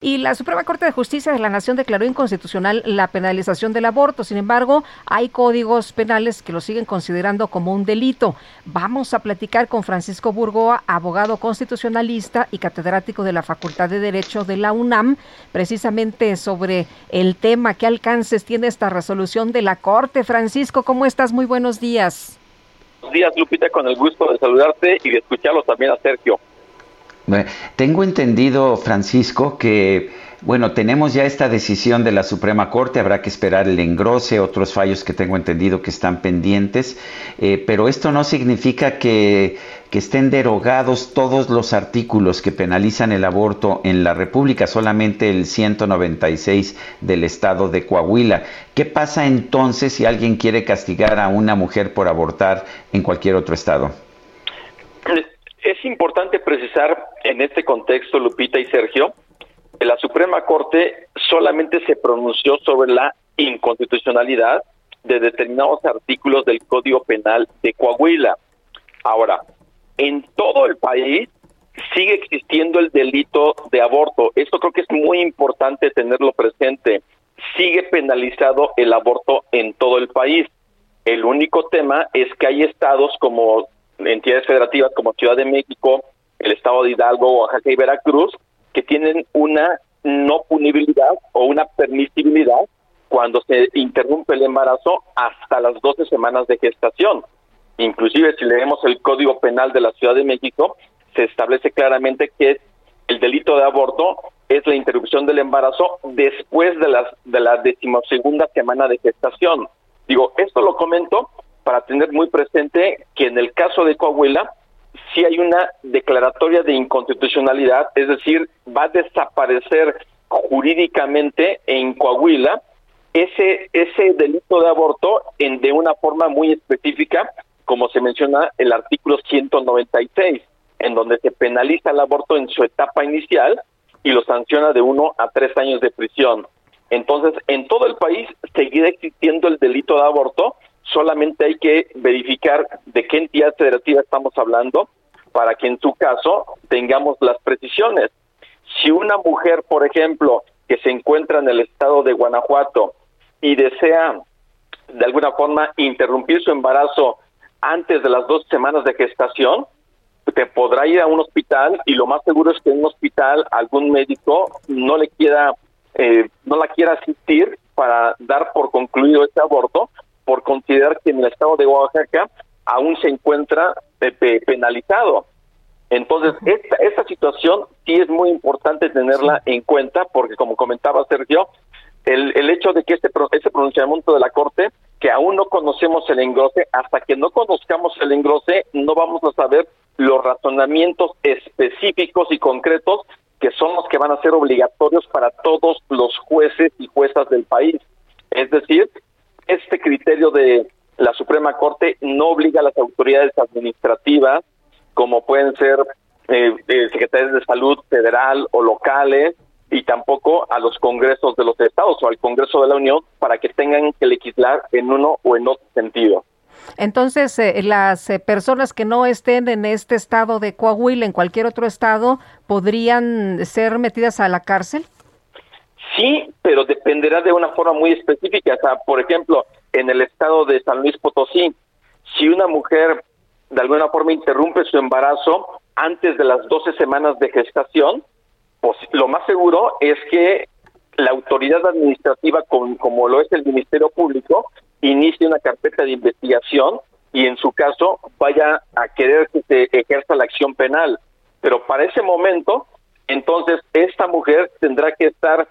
Y la Suprema Corte de Justicia de la Nación declaró inconstitucional la penalización del aborto. Sin embargo, hay códigos penales que lo siguen considerando como un delito. Vamos a platicar con Francisco Burgoa, abogado constitucionalista y catedrático de la Facultad de Derecho de la UNAM, precisamente sobre el tema. ¿Qué alcances tiene esta resolución de la Corte? Francisco, ¿cómo estás? Muy buenos días. Buenos días, Lupita, con el gusto de saludarte y de escucharlo también a Sergio. Tengo entendido, Francisco, que, bueno, tenemos ya esta decisión de la Suprema Corte, habrá que esperar el engrose, otros fallos que tengo entendido que están pendientes, eh, pero esto no significa que, que estén derogados todos los artículos que penalizan el aborto en la República, solamente el 196 del estado de Coahuila. ¿Qué pasa entonces si alguien quiere castigar a una mujer por abortar en cualquier otro estado? Es importante precisar en este contexto, Lupita y Sergio, que la Suprema Corte solamente se pronunció sobre la inconstitucionalidad de determinados artículos del Código Penal de Coahuila. Ahora, en todo el país sigue existiendo el delito de aborto. Esto creo que es muy importante tenerlo presente. Sigue penalizado el aborto en todo el país. El único tema es que hay estados como entidades federativas como Ciudad de México, el Estado de Hidalgo, Oaxaca y Veracruz, que tienen una no punibilidad o una permisibilidad cuando se interrumpe el embarazo hasta las 12 semanas de gestación. Inclusive si leemos el Código Penal de la Ciudad de México, se establece claramente que el delito de aborto es la interrupción del embarazo después de, las, de la decimosegunda semana de gestación. Digo, esto lo comento para tener muy presente que en el caso de Coahuila sí hay una declaratoria de inconstitucionalidad, es decir, va a desaparecer jurídicamente en Coahuila ese ese delito de aborto en de una forma muy específica, como se menciona el artículo 196, en donde se penaliza el aborto en su etapa inicial y lo sanciona de uno a tres años de prisión. Entonces, en todo el país seguirá existiendo el delito de aborto, solamente hay que verificar de qué entidad federativa estamos hablando para que en su caso tengamos las precisiones. Si una mujer, por ejemplo, que se encuentra en el estado de Guanajuato y desea de alguna forma interrumpir su embarazo antes de las dos semanas de gestación, te podrá ir a un hospital y lo más seguro es que en un hospital algún médico no le quiera eh, no la quiera asistir para dar por concluido este aborto por considerar que en el estado de Oaxaca aún se encuentra eh, penalizado. Entonces, esta, esta situación sí es muy importante tenerla en cuenta porque, como comentaba Sergio, el, el hecho de que este, este pronunciamiento de la Corte, que aún no conocemos el engrose, hasta que no conozcamos el engrose, no vamos a saber los razonamientos específicos y concretos que son los que van a ser obligatorios para todos los jueces y juezas del país. Es decir, este criterio de la Suprema Corte no obliga a las autoridades administrativas, como pueden ser eh, eh, secretarios de salud federal o locales, y tampoco a los congresos de los estados o al Congreso de la Unión para que tengan que legislar en uno o en otro sentido. Entonces, eh, las personas que no estén en este estado de Coahuila, en cualquier otro estado, podrían ser metidas a la cárcel. Sí, pero dependerá de una forma muy específica. O sea, por ejemplo, en el estado de San Luis Potosí, si una mujer de alguna forma interrumpe su embarazo antes de las 12 semanas de gestación, pues lo más seguro es que la autoridad administrativa, como lo es el Ministerio Público, inicie una carpeta de investigación y en su caso vaya a querer que se ejerza la acción penal. Pero para ese momento, entonces esta mujer tendrá que estar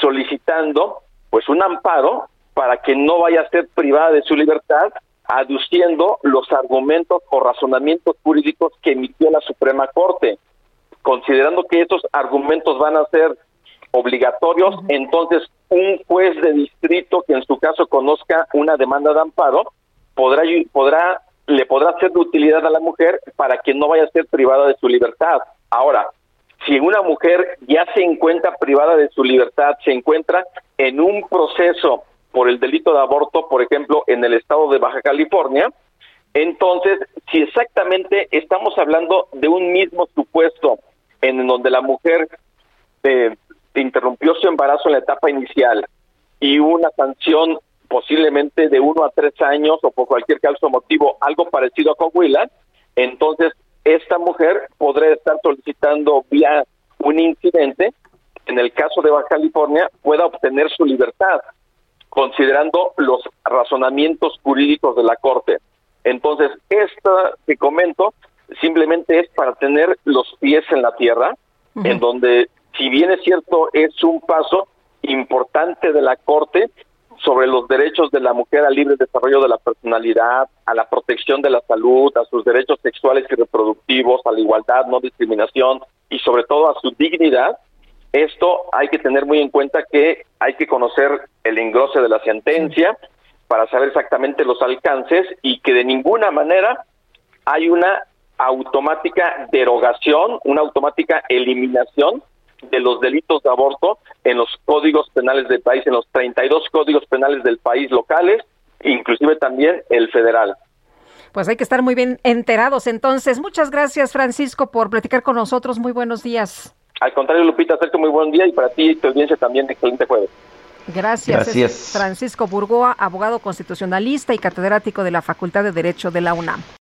solicitando pues un amparo para que no vaya a ser privada de su libertad aduciendo los argumentos o razonamientos jurídicos que emitió la Suprema Corte. considerando que estos argumentos van a ser obligatorios, entonces un juez de distrito que en su caso conozca una demanda de amparo podrá podrá le podrá ser de utilidad a la mujer para que no vaya a ser privada de su libertad. Ahora, si una mujer ya se encuentra privada de su libertad, se encuentra en un proceso por el delito de aborto, por ejemplo, en el estado de Baja California, entonces, si exactamente estamos hablando de un mismo supuesto en donde la mujer eh, interrumpió su embarazo en la etapa inicial y una sanción posiblemente de uno a tres años o por cualquier caso motivo algo parecido a Coahuila, entonces esta mujer podrá estar solicitando vía un incidente, en el caso de Baja California, pueda obtener su libertad, considerando los razonamientos jurídicos de la Corte. Entonces, esta que comento simplemente es para tener los pies en la tierra, en donde, si bien es cierto, es un paso importante de la Corte, sobre los derechos de la mujer al libre desarrollo de la personalidad, a la protección de la salud, a sus derechos sexuales y reproductivos, a la igualdad, no discriminación y sobre todo a su dignidad, esto hay que tener muy en cuenta que hay que conocer el engrose de la sentencia para saber exactamente los alcances y que de ninguna manera hay una automática derogación, una automática eliminación de los delitos de aborto en los códigos penales del país, en los 32 códigos penales del país locales, inclusive también el federal. Pues hay que estar muy bien enterados. Entonces, muchas gracias, Francisco, por platicar con nosotros. Muy buenos días. Al contrario, Lupita, hacerte muy buen día y para ti y tu audiencia también excelente jueves. Gracias. Gracias. Francisco Burgoa, abogado constitucionalista y catedrático de la Facultad de Derecho de la UNAM.